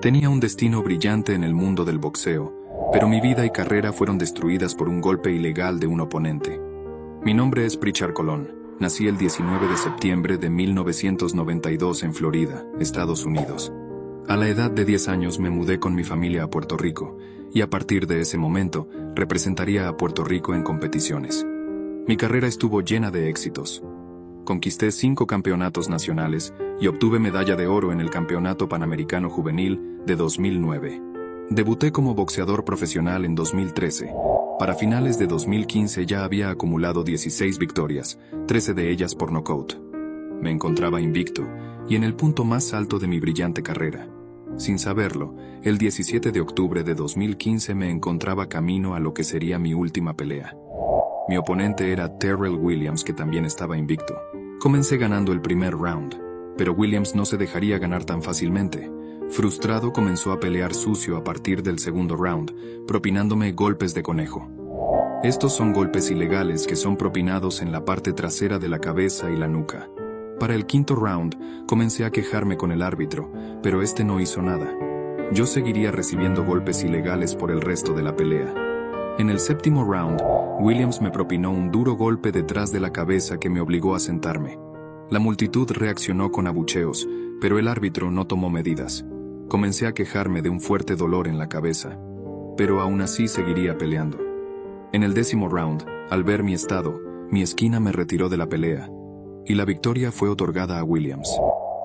Tenía un destino brillante en el mundo del boxeo, pero mi vida y carrera fueron destruidas por un golpe ilegal de un oponente. Mi nombre es Pritchard Colón. Nací el 19 de septiembre de 1992 en Florida, Estados Unidos. A la edad de 10 años me mudé con mi familia a Puerto Rico, y a partir de ese momento representaría a Puerto Rico en competiciones. Mi carrera estuvo llena de éxitos. Conquisté cinco campeonatos nacionales y obtuve medalla de oro en el Campeonato Panamericano Juvenil de 2009. Debuté como boxeador profesional en 2013. Para finales de 2015 ya había acumulado 16 victorias, 13 de ellas por nocaut. Me encontraba invicto y en el punto más alto de mi brillante carrera. Sin saberlo, el 17 de octubre de 2015 me encontraba camino a lo que sería mi última pelea. Mi oponente era Terrell Williams, que también estaba invicto. Comencé ganando el primer round, pero Williams no se dejaría ganar tan fácilmente. Frustrado comenzó a pelear sucio a partir del segundo round, propinándome golpes de conejo. Estos son golpes ilegales que son propinados en la parte trasera de la cabeza y la nuca. Para el quinto round, comencé a quejarme con el árbitro, pero este no hizo nada. Yo seguiría recibiendo golpes ilegales por el resto de la pelea. En el séptimo round, Williams me propinó un duro golpe detrás de la cabeza que me obligó a sentarme. La multitud reaccionó con abucheos, pero el árbitro no tomó medidas. Comencé a quejarme de un fuerte dolor en la cabeza, pero aún así seguiría peleando. En el décimo round, al ver mi estado, mi esquina me retiró de la pelea, y la victoria fue otorgada a Williams.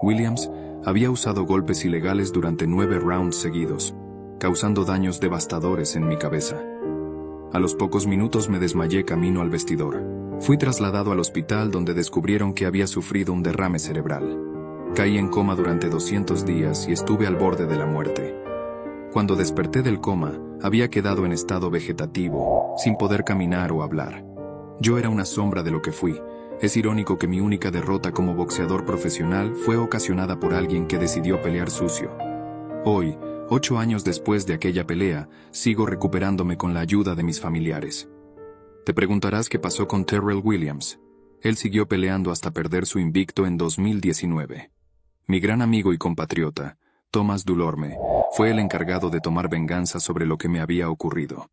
Williams había usado golpes ilegales durante nueve rounds seguidos, causando daños devastadores en mi cabeza. A los pocos minutos me desmayé camino al vestidor. Fui trasladado al hospital donde descubrieron que había sufrido un derrame cerebral. Caí en coma durante 200 días y estuve al borde de la muerte. Cuando desperté del coma, había quedado en estado vegetativo, sin poder caminar o hablar. Yo era una sombra de lo que fui. Es irónico que mi única derrota como boxeador profesional fue ocasionada por alguien que decidió pelear sucio. Hoy, Ocho años después de aquella pelea, sigo recuperándome con la ayuda de mis familiares. Te preguntarás qué pasó con Terrell Williams. Él siguió peleando hasta perder su invicto en 2019. Mi gran amigo y compatriota, Thomas Dulorme, fue el encargado de tomar venganza sobre lo que me había ocurrido.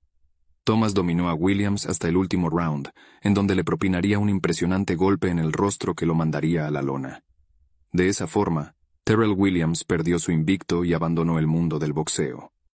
Thomas dominó a Williams hasta el último round, en donde le propinaría un impresionante golpe en el rostro que lo mandaría a la lona. De esa forma, Terrell Williams perdió su invicto y abandonó el mundo del boxeo.